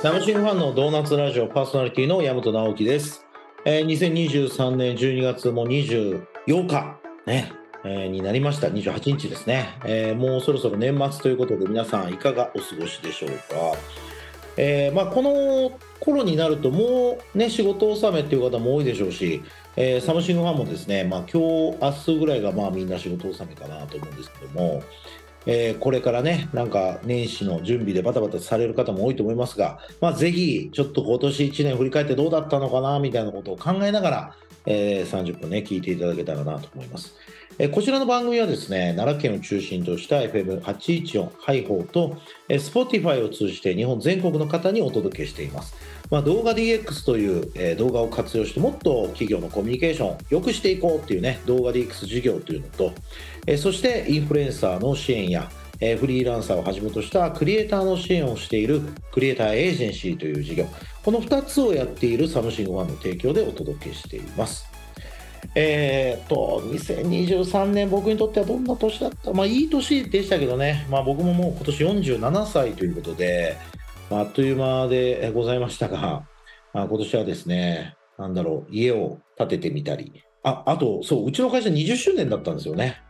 サムシングファンのドーナツラジオパーソナリティの山本直樹です。えー、2023年12月も24日、ね、えーになりました。28日ですね、えーもうそろそろ年末ということで皆さんいかがお過ごしでしょうか。えーまあ、この頃になるともうね仕事納めっていう方も多いでしょうし、えーサムシングファンもですね、まあ、今日明日ぐらいがまあみんな仕事納めかなと思うんですけども、えーこれからねなんか年始の準備でバタバタされる方も多いと思いますが、まあ、ぜひちょっと今年1年振り返ってどうだったのかなみたいなことを考えながら、えー30分ね聞いていただけたらなと思います。えーこちらの番組はですね奈良県を中心とした FM814 ハイホーと、えー Spotify を通じて日本全国の方にお届けしています。まあ、動画 DX という、えー動画を活用してもっと企業のコミュニケーションを良くしていこうっていうね動画 DX 事業というのと、えーそしてインフルエンサーの支援や、えーフリーランサーをはじめとしたクリエイターの支援をしているクリエイターエージェンシーという事業。この2つをやっているサムシングファンの提供でお届けしています。えー、っと2023年僕にとってはどんな年だった？まあいい年でしたけどね、まあ、僕ももう今年47歳ということで、あ、っという間でございましたが、まあ、今年はですねなんだろう家を建ててみたりああとそううちの会社20周年だったんですよね。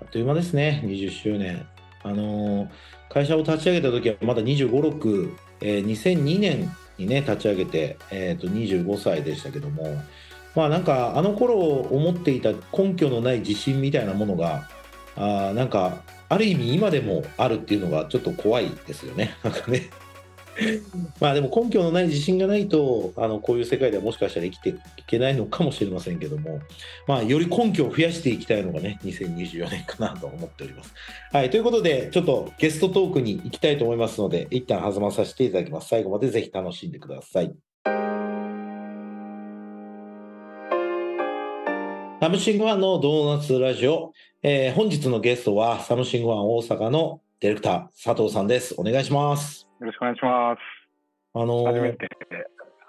あっという間ですね20周年あのー会社を立ち上げた時はまだ2 5 6えー2002年にね立ち上げて、えー、と25歳でしたけどもまあなんかあの頃思っていた根拠のない自信みたいなものがあなんかある意味今でもあるっていうのがちょっと怖いですよね。なんかね。まあでも根拠のない自信がないとあのこういう世界ではもしかしたら生きていけないのかもしれませんけども。まあより根拠を増やしていきたいのがね2024年かなと思っております。はいということでちょっとゲストトークに行きたいと思いますので一旦挟まさせていただきます。最後までぜひ楽しんでください。サムシングファンのドーナツラジオ、えー本日のゲストはサムシングファン大阪のディレクター佐藤さんです。お願いします。よろしくお願いします。あのー初めて、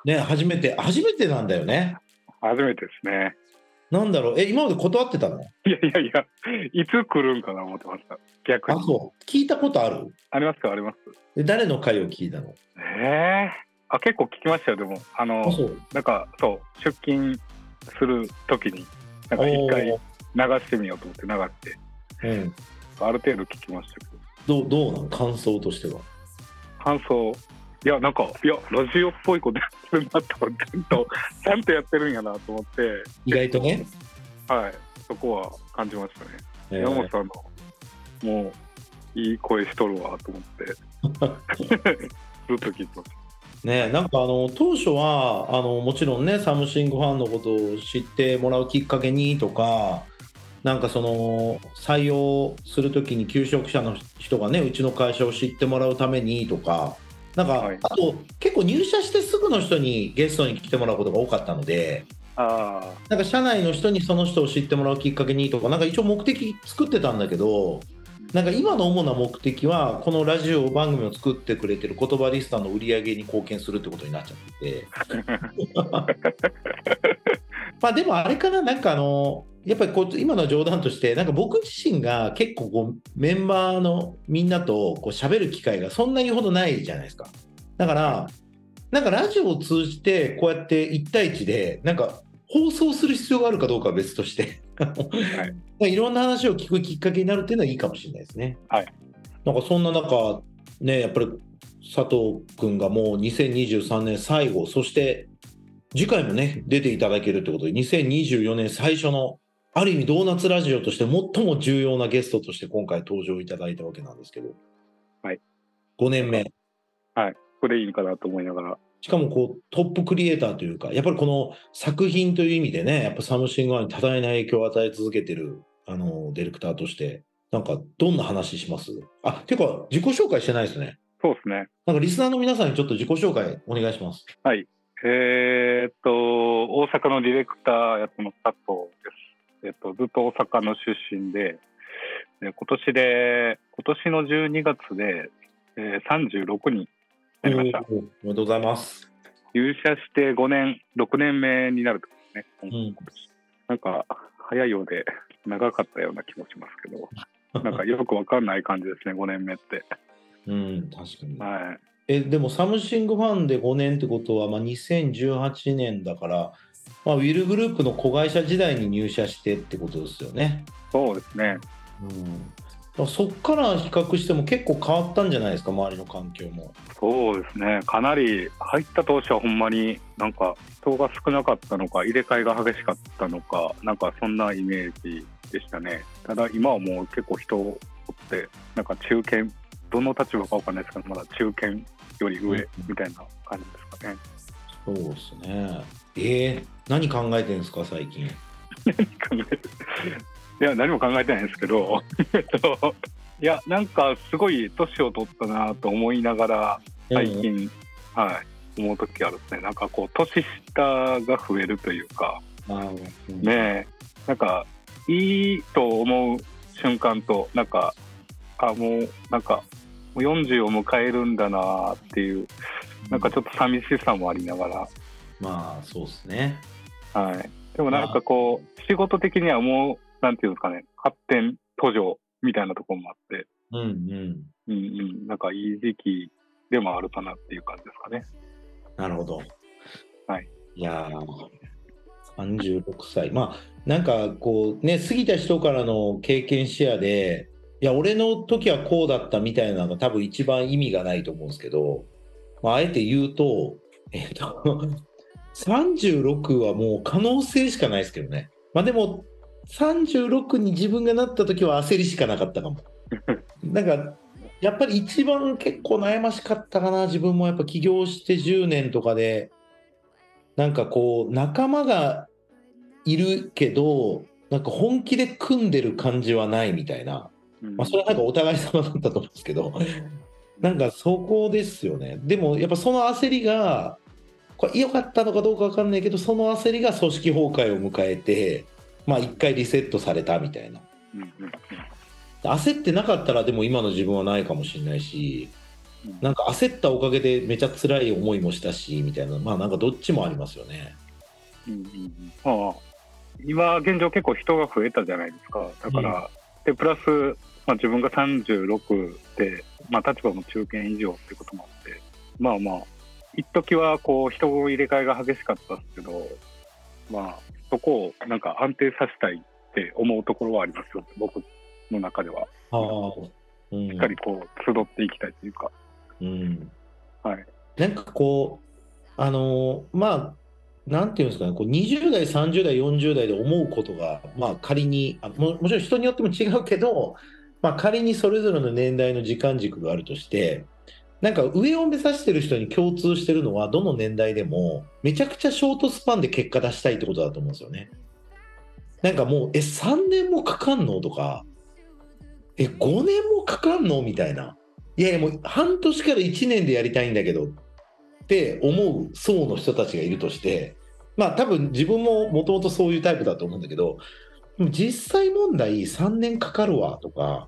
ね初めて初めてなんだよね。初めてですね。なんだろう。え今まで断ってたの？いやいやいや、いつ来るんかな思ってました。逆に。あそう。聞いたことある？ありますか？あります。で誰の回を聞いたの？ええあ、結構聞きましたよ、でも。あのなんか、そう、出勤するときに、なんか一回流してみようと思って流して、うん、ある程度聞きましたけど、どうどうなの感想としては。感想、いや、なんか、いや、ラジオっぽいことやってるなと思って、ちゃんと、ちゃんとやってるんやなと思って、意外とね、はい、そこは感じましたね。えー。山本さんのもういい声しとるわと思って。ずっと聞いてましねなんかあの当初はあのもちろんねサムシングファンのことを知ってもらうきっかけにとかなんかその採用するときに求職者の人がねうちの会社を知ってもらうためにとかなんか、はい。あと結構入社してすぐの人にゲストに来てもらうことが多かったのでなんか社内の人にその人を知ってもらうきっかけにとかなんか一応目的作ってたんだけどなんか今の主な目的はこのラジオ番組を作ってくれてる言葉リスターの売り上げに貢献するってことになっちゃってて まあでもあれかななんかあのやっぱりこう今の冗談としてなんか僕自身が結構こうメンバーのみんなとこう喋る機会がそんなにほどないじゃないですか。だからなんかラジオを通じてこうやって1対1でなんか放送する必要があるかどうかは別として、い、ろんな話を聞くきっかけになるっていうのはいいかもしれないですね。はい、なんかそんな中、ね、やっぱり佐藤君がもう2023年最後、そして次回もね、出ていただけるということで、2024年最初の、ある意味ドーナツラジオとして最も重要なゲストとして今回登場いただいたわけなんですけど、はい、5年目。これいいのかなと思いながら。しかもこうトップクリエイターというか、やっぱりこの作品という意味でね、やっぱサムシングファンに多大な影響を与え続けてるあのディレクターとして、なんかどんな話します？あ、ていうか自己紹介してないですね。そうですね。なんかリスナーの皆さんにちょっと自己紹介お願いします。はいえーっと大阪のディレクターやってます佐藤です。えっとずっと大阪の出身でで今年で今年の12月で、えー、36になりました。おめでとうございます。入社して5年6年目になるとですね、うん。なんか早いようで長かったような気もしますけどなんかよくわかんない感じですね5年目って。うん、確かに。はいえでもサムシングファンで5年ってことは、まあ、2018年だから、まあ、ウィルグループの子会社時代に入社してってことですよね。そうですね。うん、そっから比較しても結構変わったんじゃないですか周りの環境も。そうですね。かなり入った当初はほんまになんか人が少なかったのか入れ替えが激しかったのかなんかそんなイメージでしたね。ただ今はもう結構人をおってなんか中堅どの立場かわかんないですけどまだ中堅より上みたいな感じですかね。そうですね。えー、何考えてるんですか最近。考えて いや何も考えてないんですけどえっといやなんかすごい年を取ったなと思いながら最近、はい思う時あるですねなんかこう年下が増えるというかねえなんかいいと思う瞬間となんかあもうなんかもう40を迎えるんだなっていうなんかちょっと寂しさもありながらまあそうですね。はい。でもなんかこう、仕事的にはもう、なんていうんですかね、発展途上みたいなところもあって、うんうん。うんうん、なんかいい時期でもあるかなっていう感じですかね。なるほど。はい。いやー、36歳。まあ、なんかこう、ね、過ぎた人からの経験シェアで、いや、俺の時はこうだったみたいなのが多分一番意味がないと思うんですけど、まあ、あえて言うと、えっと、36はもう可能性しかないですけどね。まあでも、36に自分がなった時は焦りしかなかったかも。なんか、やっぱり一番結構悩ましかったかな、自分もやっぱ起業して10年とかで、なんかこう、仲間がいるけど、なんか本気で組んでる感じはないみたいな、うんまあ、それはなんかお互い様だったと思うんですけど、なんかそこですよね。でもやっぱその焦りが、これ良かったのかどうか分かんないけど、その焦りが組織崩壊を迎えて、まあ一回リセットされたみたいな。焦ってなかったらでも今の自分はないかもしれないしうん。なんか焦ったおかげでめちゃ辛い思いもしたしみたいな。まあなんかどっちもありますよね。うんうんうん。まあ、今現状結構人が増えたじゃないですか。だから、で、プラス、まあ自分が36で、まあ立場も中堅以上ってこともあって、まあまあ、一時はこう人入れ替えが激しかったですけど、まあそこをなんか安定させたいって思うところはありますよ、僕の中では。うんしっかりこう集っていきたいというか。うん、はい。なんかこうあのーまあなんていうんですかねこう20代30代40代で思うことがまあ仮にあももちろん人によっても違うけど、まあ、仮にそれぞれの年代の時間軸があるとしてなんか上を目指してる人に共通してるのはどの年代でもめちゃくちゃショートスパンで結果出したいってことだと思うんですよね。なんかもうえ3年もかかんのとかえ5年もかかんのみたいないやいやもう半年から1年でやりたいんだけどっって思う層の人たちがいるとしてまあ多分自分ももともとそういうタイプだと思うんだけど実際問題3年かかるわとか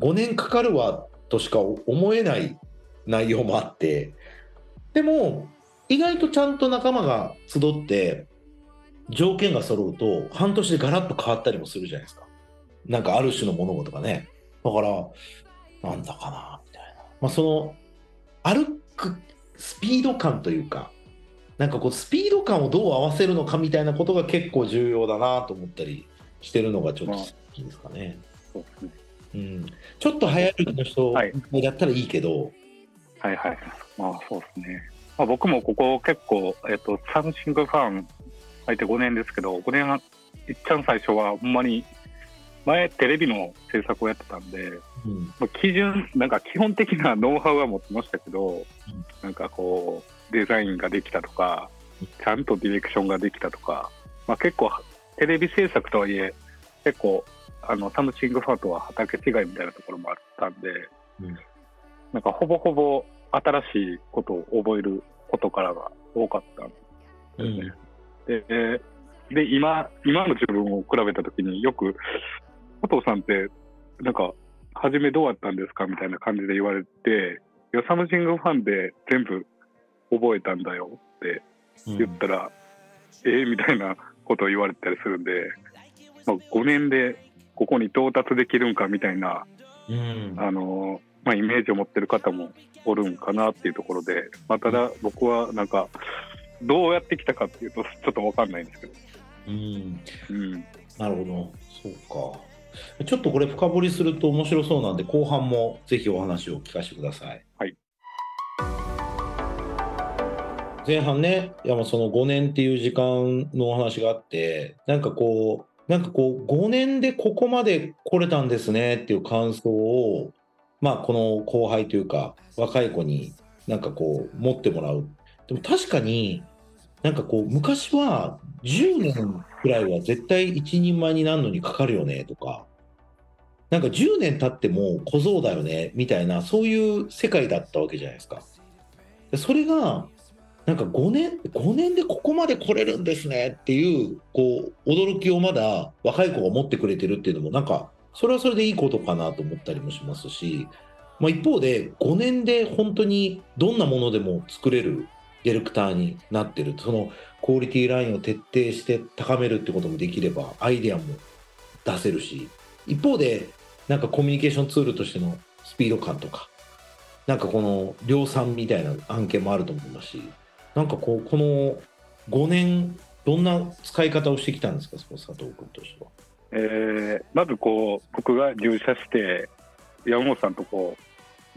5年かかるわとしか思えない内容もあってでも意外とちゃんと仲間が集って条件が揃うと半年でガラッと変わったりもするじゃないですか。なんかある種の物事がね。だからなんだかなみたいな、まあ、その歩くスピード感というかなんかこうスピード感をどう合わせるのかみたいなことが結構重要だなと思ったりしてるのがちょっと好きですかね。そうですね。うん、ちょっと早歩きの人はいだったらいいけど、はいはい。まあそうですね。まあ、僕もここ結構、えっと、サムシングファン入って5年ですけど、5年は、いっちゃん最初はほんまに、前テレビの制作をやってたんで、うん。まあ、基準、なんか基本的なノウハウは持ってましたけど、なんかこう、デザインができたとか、ちゃんとディレクションができたとか、まあ、結構、テレビ制作とはいえ、結構、あのサムシングファンとは畑違いみたいなところもあったんで、うん。なんかほぼほぼ新しいことを覚えることからが多かったんですね。でで今今の自分を比べたときによく加藤さんってなんか初めどうやったんですかみたいな感じで言われて「いやサムシングファンで全部覚えたんだよ」ってうん。言ったら「えーみたいなことを言われたりするんで、まあ、5年でここに到達できるんかみたいなうん。あのまあ、イメージを持ってる方もおるんかなっていうところで、まあ、ただ僕はなんかどうやってきたかっていうとちょっと分かんないんですけど。うん、うん。なるほど、そうか。ちょっとこれ深掘りすると面白そうなんで、後半もぜひお話を聞かせてください。はい。前半ね、いやまあその5年っていう時間のお話があって、なんかこう、なんかこう、5年でここまで来れたんですねっていう感想を、まあこの後輩というか、若い子になんかこう、持ってもらう。でも確かに、なんかこう、昔は10年くらいは絶対一人前になるのにかかるよねとか、なんか10年経っても小僧だよねみたいな、そういう世界だったわけじゃないですか。でそれが、なんか5年、5年でここまで来れるんですねっていう、こう、驚きをまだ若い子が持ってくれてるっていうのも、なんか、それはそれでいいことかなと思ったりもしますし、まあ、一方で、5年で本当にどんなものでも作れるディレクターになってる、そのクオリティラインを徹底して高めるってこともできれば、アイデアも出せるし、一方で、なんかコミュニケーションツールとしてのスピード感とか、なんかこの量産みたいな案件もあると思いますし、なんかこう、この5年、どんな使い方をしてきたんですか、その佐藤君としては？えーまずこう僕が入社して山本さんとこ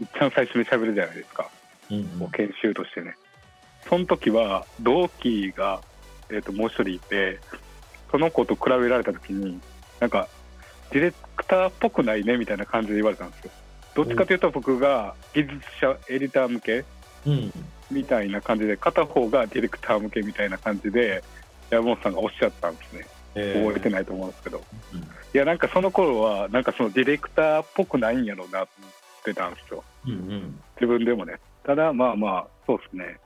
う一番最初に喋るじゃないですか。うんもう研修としてねその時は同期が、えー、ともう一人いてその子と比べられた時になんかディレクターっぽくないねみたいな感じで言われたんですよ。どっちかというと僕が技術者エディター向けうん。みたいな感じで片方がディレクター向けみたいな感じで山本さんがおっしゃったんですね。え覚えてないと思うんですけど、うん。いやなんかその頃はなんかそのディレクターっぽくないんやろうなってたんですよ。うんうん。自分でもね。ただまあまあそうですね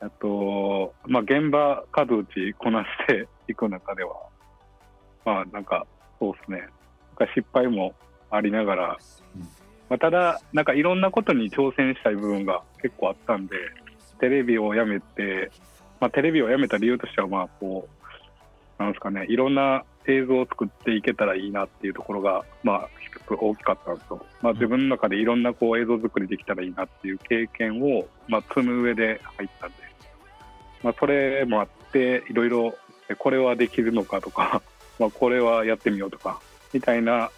あとまあ現場数打ちこなして いく中では。まあなんかそうですね。なんか失敗もありながら、まあ、ただなんかいろんなことに挑戦したい部分が結構あったんでテレビをやめて、まあ、テレビをやめた理由としてはまあこうなんですかね。いろんな映像を作っていけたらいいなっていうところがまあ一つ大きかったんですよ、まあ、自分の中でいろんなこう映像作りできたらいいなっていう経験をまあ積む上で入ったんで、まあ、それもあっていろいろえこれはできるのかとか まあこれはやってみようとかみたいな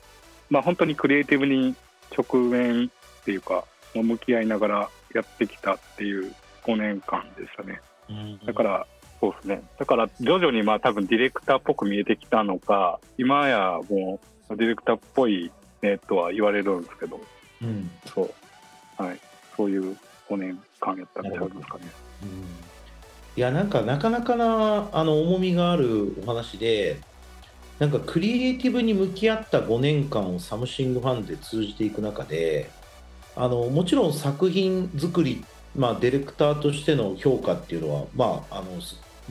まあ本当にクリエイティブに直面っていうかまあ向き合いながらやってきたっていう5年間でしたね。うんだから、そうですね。だから、徐々にまあ多分ディレクターっぽく見えてきたのか、今やもうディレクターっぽいねとは言われるんですけど、うんそう。はい。そういう5年間やったんちゃうんですかね。うんいやなんかなかなかなあの重みがあるお話でなんかクリエイティブに向き合った5年間をサムシングファンで通じていく中であのもちろん作品作り、まあ、ディレクターとしての評価っていうのは、まあ、あの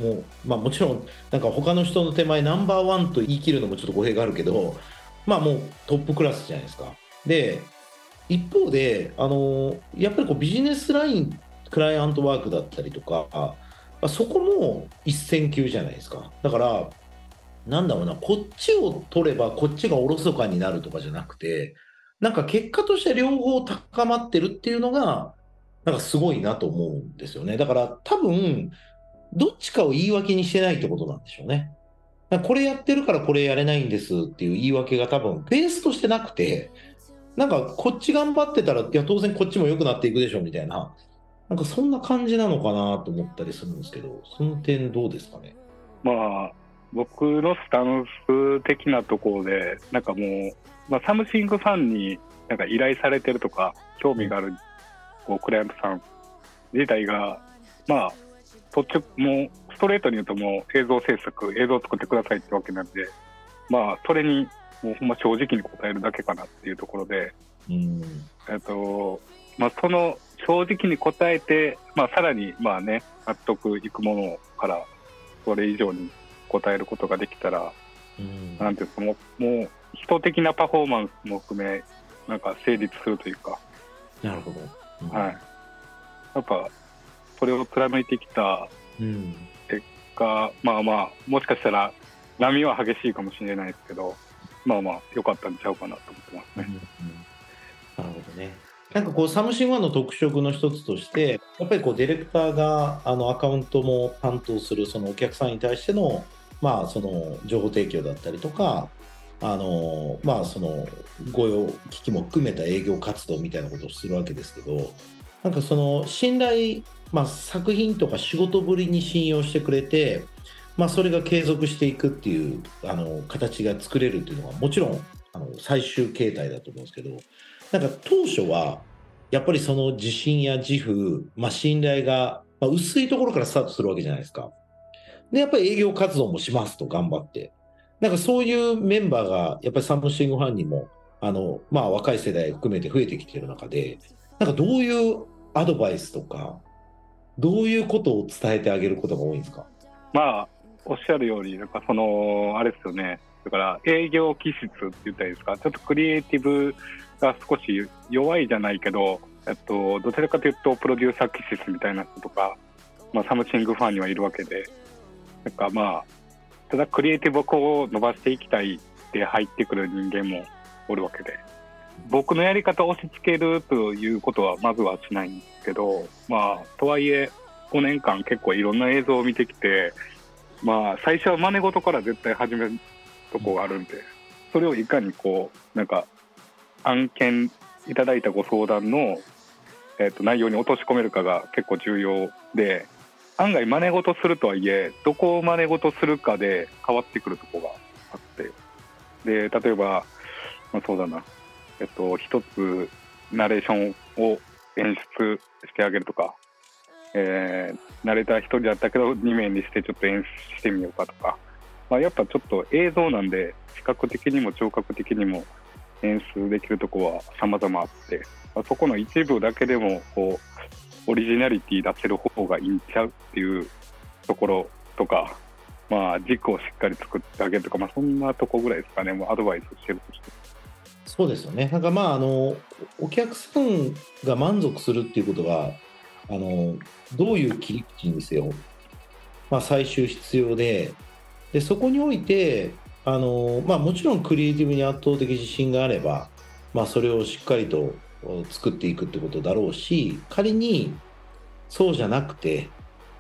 もう、まあ、もちろんなんか他の人の手前ナンバーワンと言い切るのもちょっと語弊があるけど、まあ、もうトップクラスじゃないですか。で一方であのやっぱりこうビジネスラインクライアントワークだったりとかあそこも一線級じゃないですか。だからなんだろうなこっちを取ればこっちがおろそかになるとかじゃなくてなんか結果として両方高まってるっていうのがなんかすごいなと思うんですよね。だから多分どっちかを言い訳にしてないってことなんでしょうね。これやってるからこれやれないんですっていう言い訳が多分ベースとしてなくてなんかこっち頑張ってたらいや当然こっちも良くなっていくでしょみたいななんかそんな感じなのかなと思ったりするんですけど、その点どうですかね？まあ、僕のスタンス的なところで、なんかもう、まあ、サムシングファンになんか依頼されてるとか、興味があるこうクライアントさん自体が、まあ、途中、もうストレートに言うと、もう映像制作、映像を作ってくださいってわけなんで、まあ、それにもうほんま正直に答えるだけかなっていうところで、うん。えっとまあ、その正直に答えて、まあ、さらにまあ、ね、納得いくものからそれ以上に答えることができたら、うん。なんていうかもうもう人的なパフォーマンスも含めなんか成立するというか、なるほど。うんはい、やっぱそれを貫いてきたうん。がまあまあもしかしたら波は激しいかもしれないですけどまあまあ良かったんちゃうかなと思ってますね。なるほどね。なんかこうサムシングファンの特色の一つとしてやっぱりこうディレクターがあのアカウントも担当するそのお客さんに対しての,、まあその情報提供だったりとかあのまあその御用聞きも含めた営業活動みたいなことをするわけですけどなんかその信頼、まあ、作品とか仕事ぶりに信用してくれて、まあ、それが継続していくっていうあの形が作れるっていうのはもちろんあの最終形態だと思うんですけどなんか当初はやっぱりその自信や自負、まあ、信頼が、まあ、薄いところからスタートするわけじゃないですか。でやっぱり営業活動もしますと頑張って。なんかそういうメンバーがやっぱりサムシングファンにもあの、まあ、若い世代含めて増えてきてる中でなんかどういうアドバイスとかどういうことを伝えてあげることが多いんですか？まあおっしゃるようになんかそのあれですよね。だから営業気質って言ったらいいですか？ちょっとクリエイティブが少し弱いじゃないけど、えっと、どちらかというとプロデューサー気質みたいな人とか、まあ、サムシングファンにはいるわけでなんかまあただクリエイティブを伸ばしていきたいって入ってくる人間もおるわけで僕のやり方を押し付けるということはまずはしないんですけどまあとはいえ5年間結構いろんな映像を見てきてまあ最初は真似事から絶対始めるとこがあるんでそれをいかにこうなんか案件いただいたご相談の、えー、と内容に落とし込めるかが結構重要で案外真似事するとはいえどこを真似事するかで変わってくるとこがあってで例えば、まあ、そうだな。えっと一つナレーションを演出してあげるとか、えー、ナレーター1人だったけど2名にしてちょっと演出してみようかとか、まあ、やっぱちょっと映像なんで視覚的にも聴覚的にも演出できるとこは様々あって、あ、そこの一部だけでもこうオリジナリティ出せる方がいいんちゃうっていうところとか、まあ、軸をしっかり作ってあげるとか、まあ、そんなとこぐらいですかね、もうアドバイスしてるとして。そうですよね。なんかまああのお客さんが満足するっていうことはあのどういう切り口にせよ、まあ、最終必要ででそこにおいてあの、まあ、もちろんクリエイティブに圧倒的自信があれば、まあ、それをしっかりと作っていくってことだろうし仮にそうじゃなくて、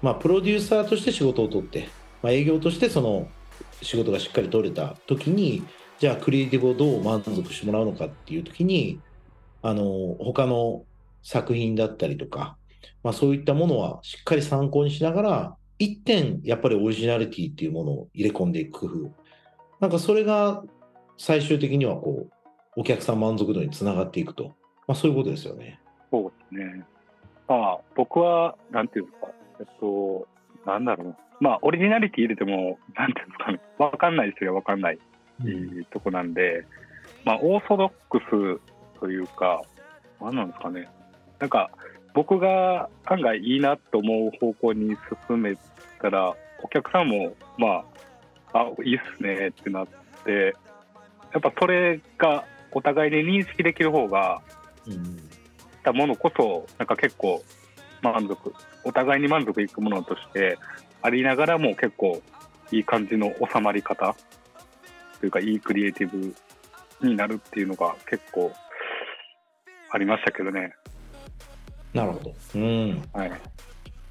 まあ、プロデューサーとして仕事を取って、まあ、営業としてその仕事がしっかり取れた時にじゃあクリエイティブをどう満足してもらうのかっていう時にあの他の作品だったりとか、まあ、そういったものはしっかり参考にしながら一点やっぱりオリジナリティっていうものを入れ込んでいく工夫。なんかそれが最終的にはこうお客さん満足度につながっていくと、まあ、そういうことですよね。そうですね。まあ、僕は、なんていうんですか、えっと、なんだろうまあ、オリジナリティ入れても、なんていうんですかね、わかんない人がわかんない、うん、とこなんで、まあ、オーソドックスというか、なんなんですかね、なんか、僕が案外いいなと思う方向に進めたら、お客さんも、まあ、あ、いいっすねってなって、やっぱそれがお互いに認識できる方が、うん、たものこそ、なんか結構満足、お互いに満足いくものとしてありながらも結構いい感じの収まり方というか、いいクリエイティブになるっていうのが結構ありましたけどね。なるほど。うん。はい。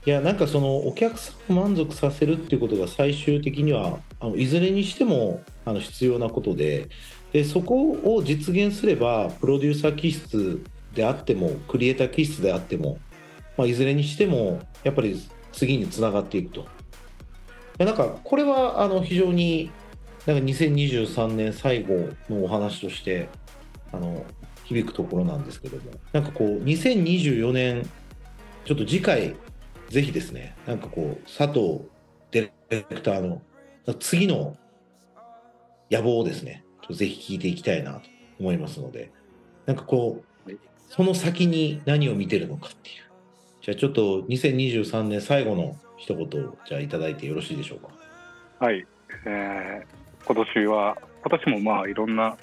いやなんかそのお客さんを満足させるっていうことが最終的にはあのいずれにしてもあの必要なことででそこを実現すればプロデューサー気質であってもクリエイター気質であっても、まあ、いずれにしてもやっぱり次につながっていくと。なんかこれはあの非常になんか2023年最後のお話としてあの響くところなんですけどもなんかこう2024年ちょっと次回ぜひですねなんかこう佐藤ディレクターの次の野望をですねぜひ聞いていきたいなと思いますのでなんかこうその先に何を見てるのかっていう。じゃあちょっと2023年最後の一言をじゃあいただいてよろしいでしょうか。はい、えー、今年は今年もまあいろんな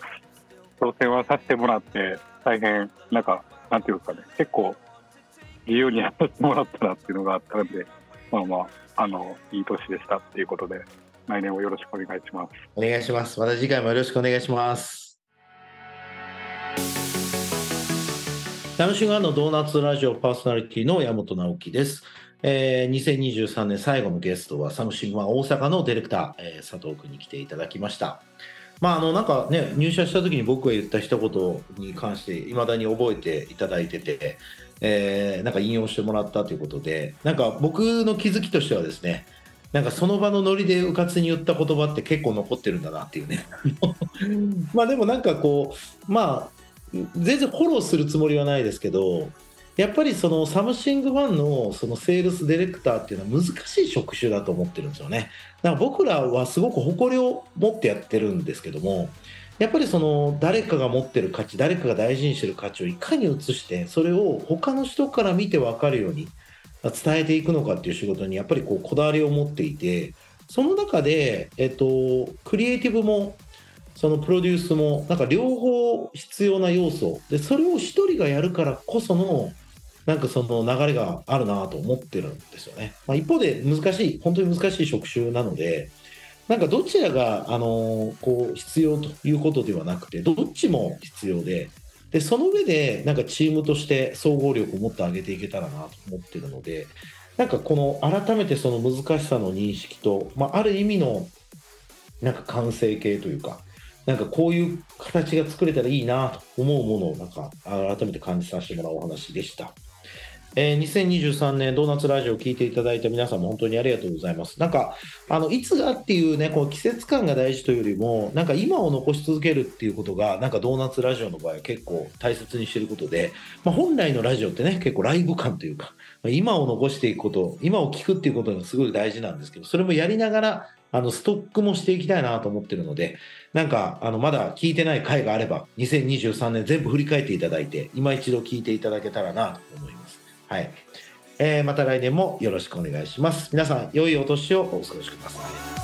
挑戦はさせてもらって大変なんかなんていうかね結構自由にやらせてもらったなっていうのがあったのでまあまああのいい年でしたっていうことで来年もよろしくお願いしますお願いしますまた次回もよろしくお願いしますサムシングのドーナツラジオパーソナリティの山本直樹です。えー、2023年最後のゲストはサムシングファン大阪のディレクター、えー、佐藤君に来ていただきました。まあ、あのなんかね入社した時に僕が言った一言に関していまだに覚えていただいてて、えー、なんか引用してもらったということでなんか僕の気づきとしてはですねなんかその場のノリでうかつに言った言葉って結構残ってるんだなっていうね。まあでもなんかこうまあ全然フォローするつもりはないですけどやっぱりそのサムシングファンのそのセールスディレクターっていうのは難しい職種だと思ってるんですよね。だから僕らはすごく誇りを持ってやってるんですけども、やっぱりその誰かが持ってる価値、誰かが大事にしてる価値をいかに移して、それを他の人から見て分かるように伝えていくのかっていう仕事にやっぱりこうこだわりを持っていて、その中で、えっと、クリエイティブもそのプロデュースもなんか両方必要な要素でそれを一人がやるからこそのなんかその流れがあるなと思ってるんですよね。まあ、一方で難しい、本当に難しい職種なので、なんかどちらが、あのこう必要ということではなくて、どっちも必要で、でその上でなんかチームとして総合力を持ってあげていけたらなと思ってるので、なんかこの改めてその難しさの認識と、まあ、ある意味のなんか完成形というか、なんかこういう形が作れたらいいなと思うものをなんか改めて感じさせてもらうお話でした。えー、2023年ドーナツラジオを聞いていただいた皆さんも本当にありがとうございます。なんか、あの、いつがっていうね、こう季節感が大事というよりも、なんか今を残し続けるっていうことが、なんかドーナツラジオの場合は結構大切にしてることで、まあ、本来のラジオってね、結構ライブ感というか、今を残していくこと、今を聞くっていうことがすごい大事なんですけど、それもやりながら、あのストックもしていきたいなと思ってるので、なんかあのまだ聞いてない回があれば、2023年全部振り返っていただいて、今一度聞いていただけたらなと思います。はい。えー、また来年もよろしくお願いします。皆さん、良いお年をお過ごしください。